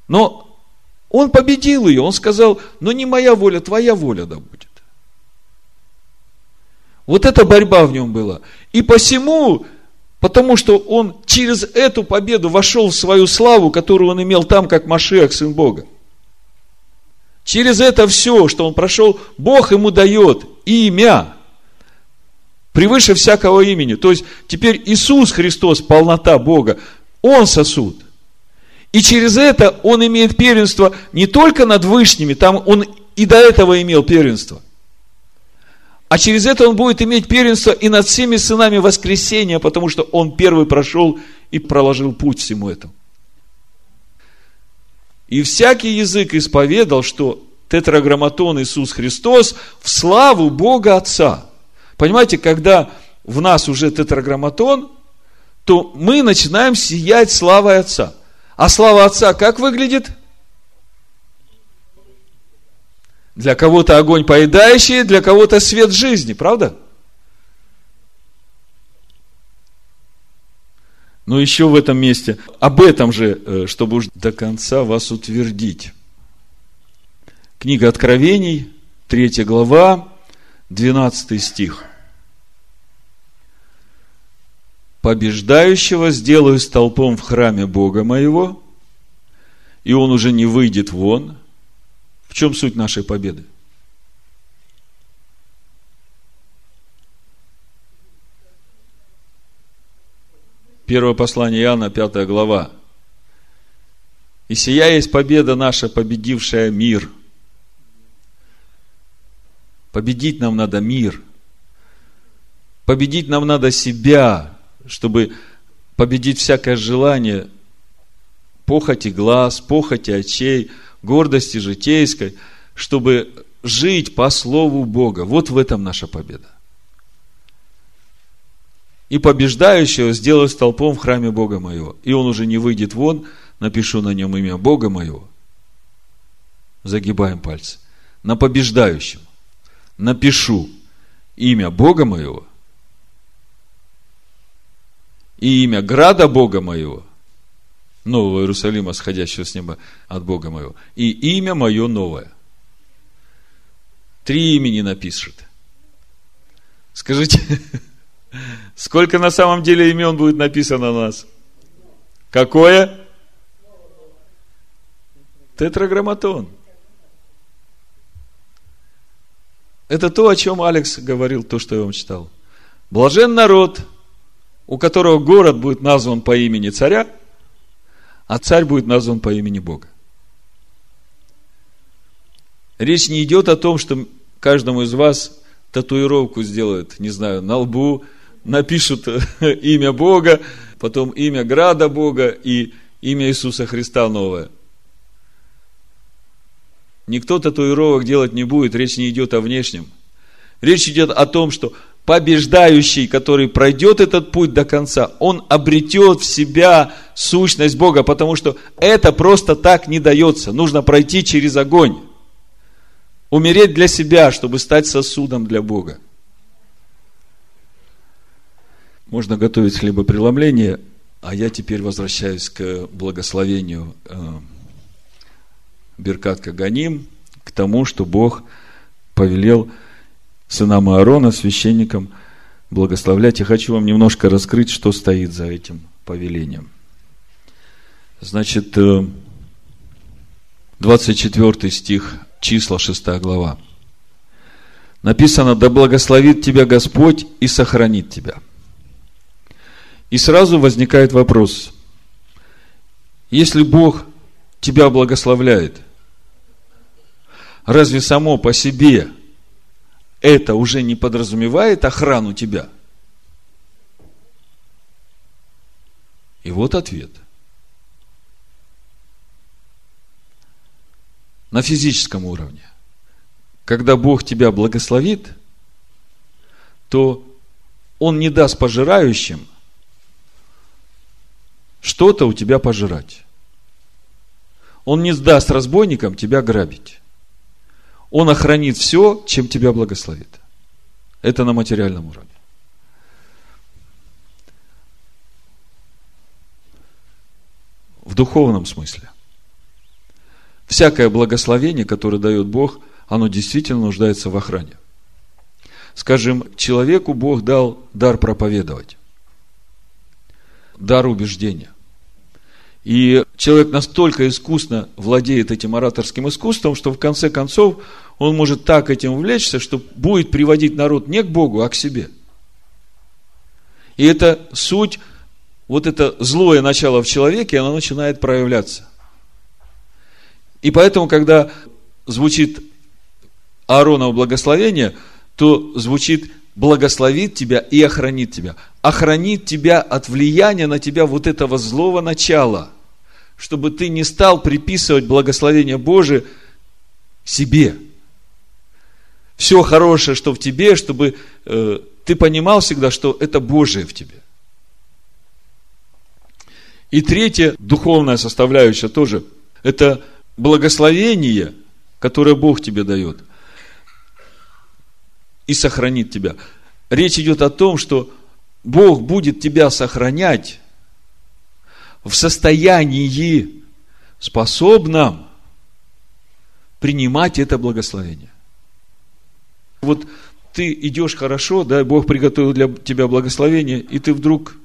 S1: Но он победил ее, он сказал, но не моя воля, твоя воля да будет. Вот эта борьба в нем была. И посему, потому что он через эту победу вошел в свою славу, которую он имел там, как Машиах, Сын Бога. Через это все, что он прошел, Бог ему дает имя. Превыше всякого имени. То есть, теперь Иисус Христос, полнота Бога, Он сосуд. И через это Он имеет первенство не только над вышними, там Он и до этого имел первенство. А через это Он будет иметь первенство и над всеми сынами воскресения, потому что Он первый прошел и проложил путь всему этому. И всякий язык исповедал, что тетраграмматон Иисус Христос в славу Бога Отца. Понимаете, когда в нас уже тетраграмматон, то мы начинаем сиять славой Отца. А слава Отца как выглядит? Для кого-то огонь поедающий, для кого-то свет жизни, правда? Но еще в этом месте, об этом же, э, чтобы уж до конца вас утвердить. Книга Откровений, 3 глава, 12 стих. Побеждающего сделаю столпом в храме Бога моего, и он уже не выйдет вон. В чем суть нашей победы? Первое послание Иоанна, пятая глава. «И сия есть победа наша, победившая мир». Победить нам надо мир. Победить нам надо себя, чтобы победить всякое желание, похоти глаз, похоти очей, гордости житейской, чтобы жить по Слову Бога. Вот в этом наша победа и побеждающего сделаю столпом в храме Бога моего. И он уже не выйдет вон, напишу на нем имя Бога моего. Загибаем пальцы. На побеждающем напишу имя Бога моего, и имя града Бога моего, нового Иерусалима, сходящего с неба от Бога моего, и имя мое новое. Три имени напишет. Скажите, [LAUGHS] сколько на самом деле имен будет написано на нас? Какое? Тетраграмматон. Это то, о чем Алекс говорил, то, что я вам читал. Блажен народ, у которого город будет назван по имени царя, а царь будет назван по имени Бога. Речь не идет о том, что каждому из вас татуировку сделают, не знаю, на лбу, напишут [LAUGHS] имя Бога, потом имя Града Бога и имя Иисуса Христа новое. Никто татуировок делать не будет, речь не идет о внешнем. Речь идет о том, что побеждающий, который пройдет этот путь до конца, он обретет в себя сущность Бога, потому что это просто так не дается. Нужно пройти через огонь. Умереть для себя, чтобы стать сосудом для Бога. Можно готовить хлебопреломление, а я теперь возвращаюсь к благословению э, Беркат Каганим, к тому, что Бог повелел сынам Аарона, священникам, благословлять. И хочу вам немножко раскрыть, что стоит за этим повелением. Значит, 24 э, стих, числа 6 глава. Написано, да благословит тебя Господь и сохранит тебя. И сразу возникает вопрос, если Бог тебя благословляет, разве само по себе это уже не подразумевает охрану тебя? И вот ответ. На физическом уровне. Когда Бог тебя благословит, то Он не даст пожирающим что-то у тебя пожирать. Он не сдаст разбойникам тебя грабить. Он охранит все, чем тебя благословит. Это на материальном уровне. В духовном смысле. Всякое благословение, которое дает Бог, оно действительно нуждается в охране. Скажем, человеку Бог дал дар проповедовать, дар убеждения – и человек настолько искусно владеет этим ораторским искусством, что в конце концов он может так этим увлечься, что будет приводить народ не к Богу, а к себе. И это суть, вот это злое начало в человеке, оно начинает проявляться. И поэтому, когда звучит Аароново благословение, то звучит благословит тебя и охранит тебя. Охранит тебя от влияния на тебя вот этого злого начала, чтобы ты не стал приписывать благословение Божие себе. Все хорошее, что в тебе, чтобы э, ты понимал всегда, что это Божие в тебе. И третья духовная составляющая тоже, это благословение, которое Бог тебе дает – и сохранит тебя. Речь идет о том, что Бог будет тебя сохранять в состоянии способном принимать это благословение. Вот ты идешь хорошо, да, Бог приготовил для тебя благословение, и ты вдруг,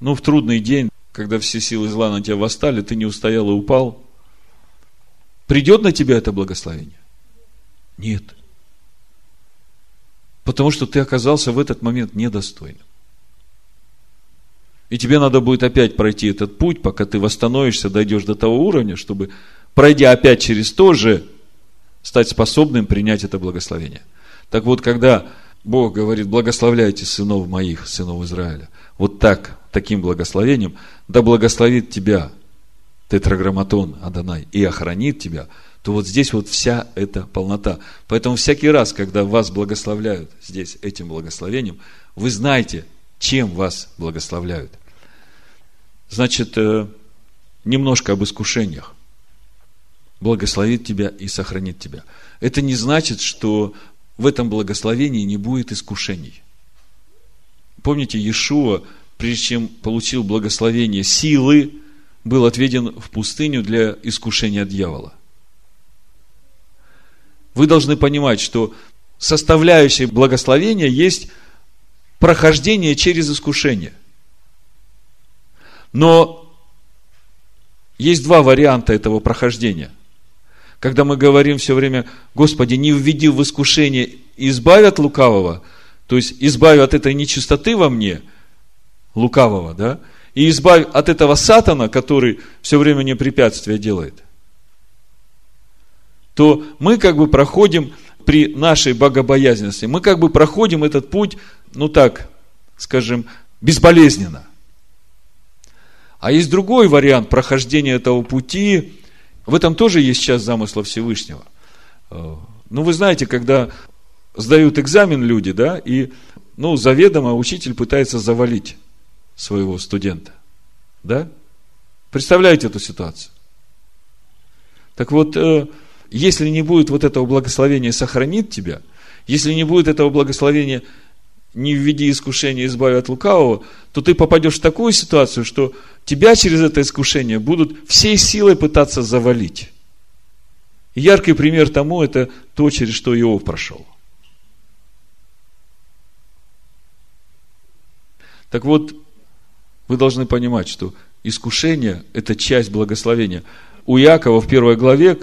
S1: ну, в трудный день, когда все силы зла на тебя восстали, ты не устоял и упал, придет на тебя это благословение? Нет. Потому что ты оказался в этот момент недостойным. И тебе надо будет опять пройти этот путь, пока ты восстановишься, дойдешь до того уровня, чтобы, пройдя опять через то же, стать способным принять это благословение. Так вот, когда Бог говорит, благословляйте сынов моих, сынов Израиля, вот так, таким благословением, да благословит тебя тетраграмматон Адонай и охранит тебя – то вот здесь вот вся эта полнота. Поэтому всякий раз, когда вас благословляют здесь этим благословением, вы знаете, чем вас благословляют. Значит, э, немножко об искушениях. Благословит тебя и сохранит тебя. Это не значит, что в этом благословении не будет искушений. Помните, Иешуа прежде чем получил благословение силы, был отведен в пустыню для искушения дьявола. Вы должны понимать, что составляющей благословения есть прохождение через искушение. Но есть два варианта этого прохождения. Когда мы говорим все время, Господи, не введи в искушение, избавь от лукавого, то есть избавь от этой нечистоты во мне, лукавого, да, и избавь от этого сатана, который все время мне препятствия делает, то мы как бы проходим при нашей богобоязненности, мы как бы проходим этот путь, ну так, скажем, безболезненно. А есть другой вариант прохождения этого пути. В этом тоже есть часть замысла Всевышнего. Э, ну, вы знаете, когда сдают экзамен люди, да, и, ну, заведомо учитель пытается завалить своего студента. Да? Представляете эту ситуацию? Так вот, э, если не будет вот этого благословения сохранить тебя, если не будет этого благословения не введи искушения, избави от лукавого, то ты попадешь в такую ситуацию, что тебя через это искушение будут всей силой пытаться завалить. Яркий пример тому – это то, через что Иов прошел. Так вот, вы должны понимать, что искушение – это часть благословения. У Якова в первой главе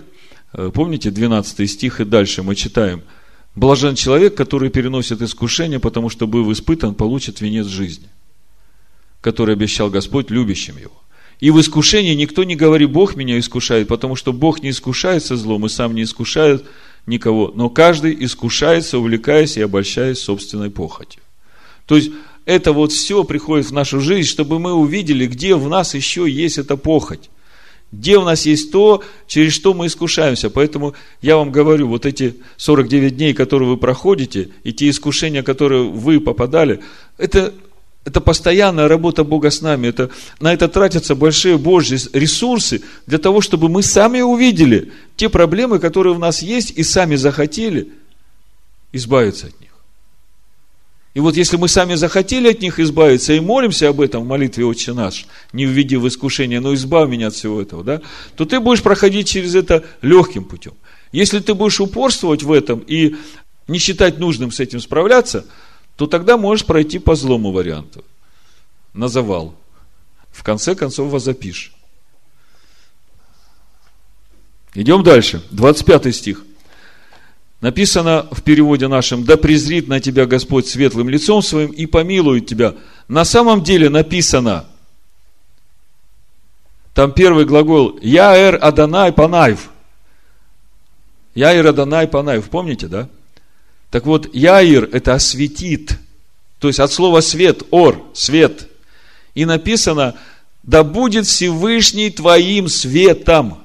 S1: помните 12 стих и дальше мы читаем. Блажен человек, который переносит искушение, потому что, быв испытан, получит венец жизни, который обещал Господь любящим его. И в искушении никто не говорит, Бог меня искушает, потому что Бог не искушается злом и сам не искушает никого, но каждый искушается, увлекаясь и обольщаясь собственной похотью. То есть, это вот все приходит в нашу жизнь, чтобы мы увидели, где в нас еще есть эта похоть. Где у нас есть то, через что мы искушаемся. Поэтому я вам говорю, вот эти 49 дней, которые вы проходите, и те искушения, которые вы попадали, это, это постоянная работа Бога с нами. Это, на это тратятся большие Божьи ресурсы для того, чтобы мы сами увидели те проблемы, которые у нас есть, и сами захотели избавиться от них. И вот если мы сами захотели от них избавиться и молимся об этом в молитве «Отче наш», не введи в искушение, но избавь меня от всего этого, да, то ты будешь проходить через это легким путем. Если ты будешь упорствовать в этом и не считать нужным с этим справляться, то тогда можешь пройти по злому варианту. На завал. В конце концов возопишь. Идем дальше. 25 стих. Написано в переводе нашем, да презрит на тебя Господь светлым лицом своим и помилует тебя. На самом деле написано, там первый глагол, Яэр Аданай Панаев. Яир Аданай Панаев, помните, да? Так вот, Яир – это осветит, то есть от слова свет, ор, свет. И написано, да будет Всевышний твоим светом.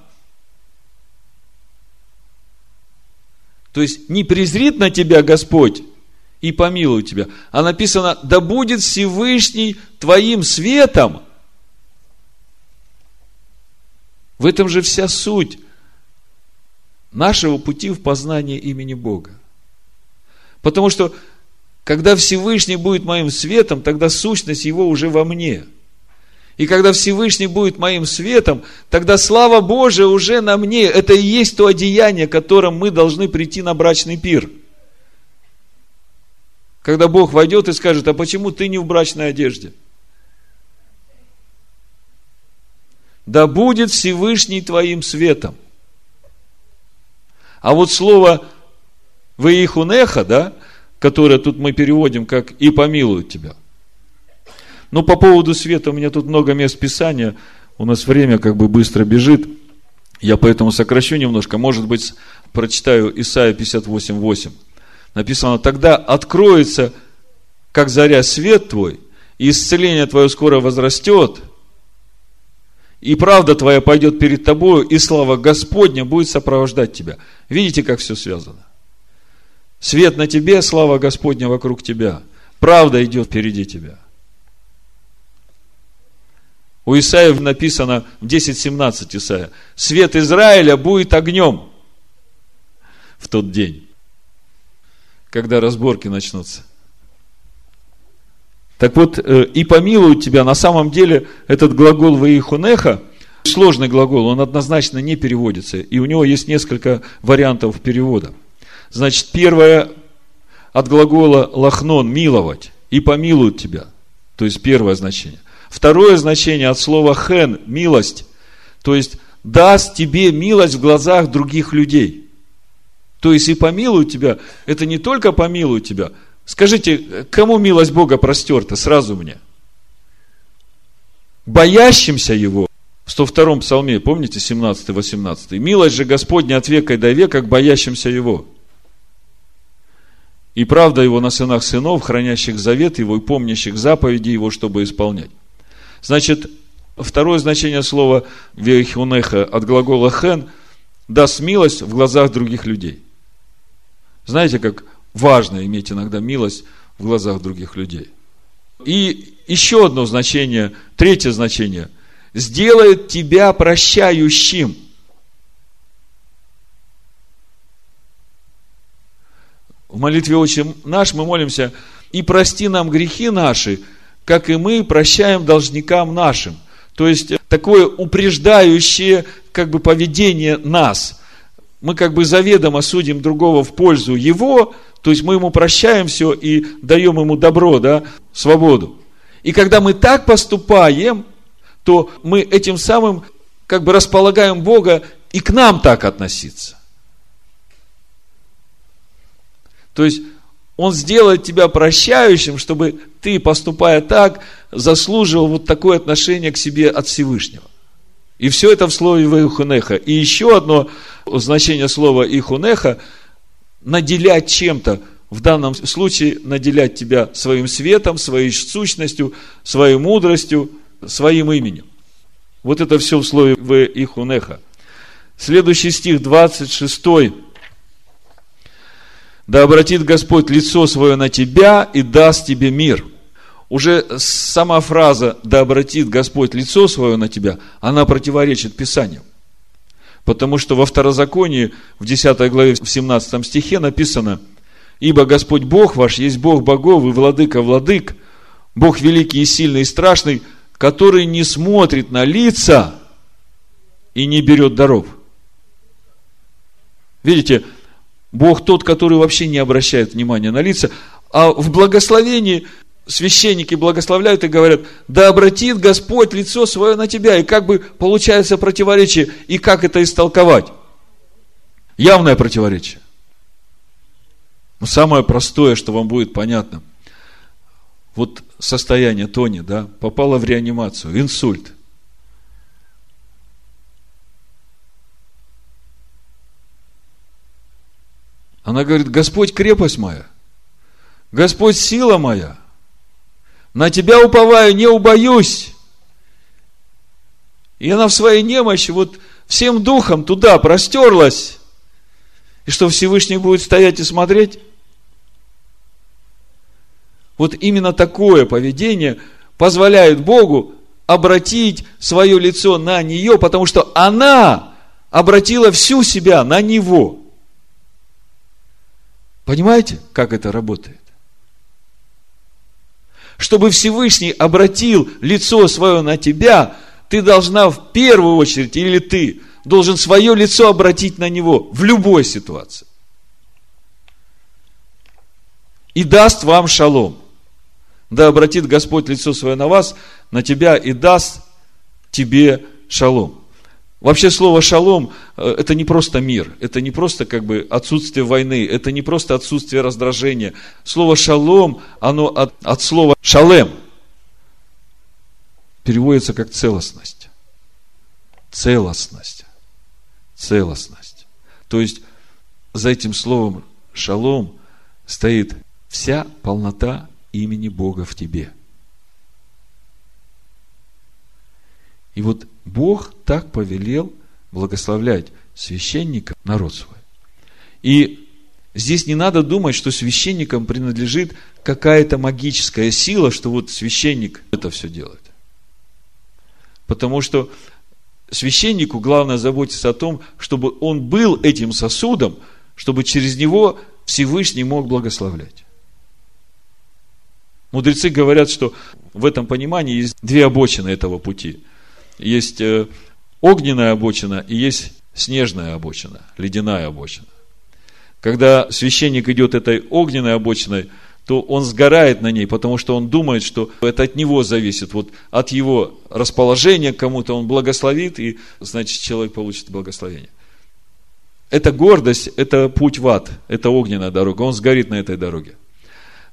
S1: То есть не презрит на тебя Господь и помилует тебя, а написано, да будет Всевышний твоим светом. В этом же вся суть нашего пути в познание имени Бога. Потому что, когда Всевышний будет моим светом, тогда сущность Его уже во мне – и когда Всевышний будет моим светом, тогда слава Божия уже на мне. Это и есть то одеяние, которым мы должны прийти на брачный пир. Когда Бог войдет и скажет, а почему ты не в брачной одежде? Да будет Всевышний твоим светом. А вот слово «Ваихунеха», да, которое тут мы переводим как «и помилуют тебя», ну, по поводу света у меня тут много мест Писания. У нас время как бы быстро бежит. Я поэтому сокращу немножко. Может быть, прочитаю Исайя 58.8. Написано, тогда откроется, как заря, свет твой, и исцеление твое скоро возрастет, и правда твоя пойдет перед тобою, и слава Господня будет сопровождать тебя. Видите, как все связано? Свет на тебе, слава Господня вокруг тебя. Правда идет впереди тебя. У Исаия написано в 10.17 Исаия, свет Израиля будет огнем в тот день, когда разборки начнутся. Так вот, э, и помилуют тебя, на самом деле, этот глагол «ваихунеха» сложный глагол, он однозначно не переводится, и у него есть несколько вариантов перевода. Значит, первое от глагола «лахнон» – «миловать» и помилуют тебя. То есть, первое значение. Второе значение от слова «хен» – «милость». То есть, даст тебе милость в глазах других людей. То есть, и помилуют тебя, это не только помилуют тебя. Скажите, кому милость Бога простерта? Сразу мне. Боящимся Его. В 102-м псалме, помните, 17-18? «Милость же Господня от века и до века к боящимся Его» и правда его на сынах сынов, хранящих завет его и помнящих заповеди его, чтобы исполнять. Значит, второе значение слова вехунеха от глагола хен даст милость в глазах других людей. Знаете, как важно иметь иногда милость в глазах других людей. И еще одно значение, третье значение, сделает тебя прощающим – В молитве «Отче наш» мы молимся, и прости нам грехи наши, как и мы прощаем должникам нашим. То есть, такое упреждающее как бы поведение нас. Мы как бы заведомо судим другого в пользу его, то есть мы ему прощаем все и даем ему добро, да, свободу. И когда мы так поступаем, то мы этим самым как бы располагаем Бога и к нам так относиться. То есть, он сделает тебя прощающим, чтобы ты, поступая так, заслуживал вот такое отношение к себе от Всевышнего. И все это в слове «ихунеха». И еще одно значение слова «ихунеха» – наделять чем-то, в данном случае наделять тебя своим светом, своей сущностью, своей мудростью, своим именем. Вот это все в слове «ихунеха». Следующий стих, 26 да обратит Господь лицо свое на тебя и даст тебе мир. Уже сама фраза «да обратит Господь лицо свое на тебя», она противоречит Писанию. Потому что во Второзаконии, в 10 главе, в 17 стихе написано «Ибо Господь Бог ваш есть Бог богов и владыка владык, Бог великий и сильный и страшный, который не смотрит на лица и не берет даров». Видите, Бог тот, который вообще не обращает внимания на лица, а в благословении священники благословляют и говорят, да обратит Господь лицо свое на тебя. И как бы получается противоречие, и как это истолковать? Явное противоречие. Но самое простое, что вам будет понятно. Вот состояние Тони, да, попало в реанимацию, инсульт. Она говорит, Господь крепость моя, Господь сила моя, на Тебя уповаю, не убоюсь. И она в своей немощи вот всем духом туда простерлась. И что Всевышний будет стоять и смотреть? Вот именно такое поведение позволяет Богу обратить свое лицо на нее, потому что она обратила всю себя на него. Понимаете, как это работает? Чтобы Всевышний обратил лицо свое на тебя, ты должна в первую очередь, или ты должен свое лицо обратить на него в любой ситуации. И даст вам шалом. Да обратит Господь лицо свое на вас, на тебя и даст тебе шалом. Вообще слово шалом – э, это не просто мир, это не просто как бы отсутствие войны, это не просто отсутствие раздражения. Слово шалом, оно от, от слова шалем переводится как целостность. Целостность. Целостность. То есть за этим словом шалом стоит вся полнота имени Бога в тебе. И вот Бог так повелел благословлять священника народ свой. И здесь не надо думать, что священникам принадлежит какая-то магическая сила, что вот священник это все делает. Потому что священнику главное заботиться о том, чтобы он был этим сосудом, чтобы через него Всевышний мог благословлять. Мудрецы говорят, что в этом понимании есть две обочины этого пути. Есть э, огненная обочина и есть снежная обочина, ледяная обочина. Когда священник идет этой огненной обочиной, то он сгорает на ней, потому что он думает, что это от него зависит, вот от его расположения кому-то он благословит, и значит человек получит благословение. Это гордость, это путь в ад, это огненная дорога, он сгорит на этой дороге.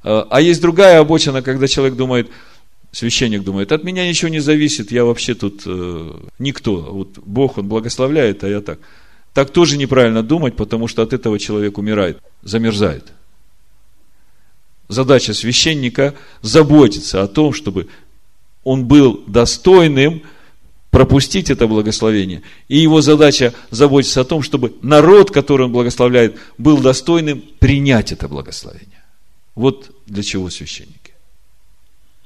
S1: А, а есть другая обочина, когда человек думает, священник думает, от меня ничего не зависит, я вообще тут э, никто. Вот Бог, Он благословляет, а я так. Так тоже неправильно думать, потому что от этого человек умирает, замерзает. Задача священника заботиться о том, чтобы он был достойным пропустить это благословение. И его задача заботиться о том, чтобы народ, который он благословляет, был достойным принять это благословение. Вот для чего священники.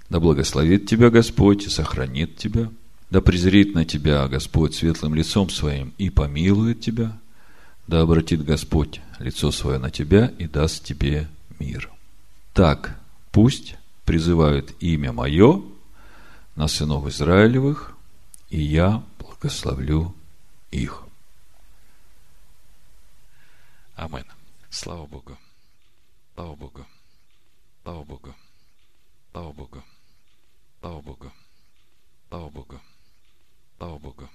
S1: Да благословит тебя Господь и сохранит тебя. Да презрит на тебя Господь светлым лицом своим и помилует тебя. Да обратит Господь лицо свое на тебя и даст тебе мир. Так пусть призывают имя мое на сынов Израилевых, и я благословлю их. Амин. Слава Богу. Слава Богу. Слава Богу. Слава Богу. Слава Богу. Слава Богу. Слава Богу.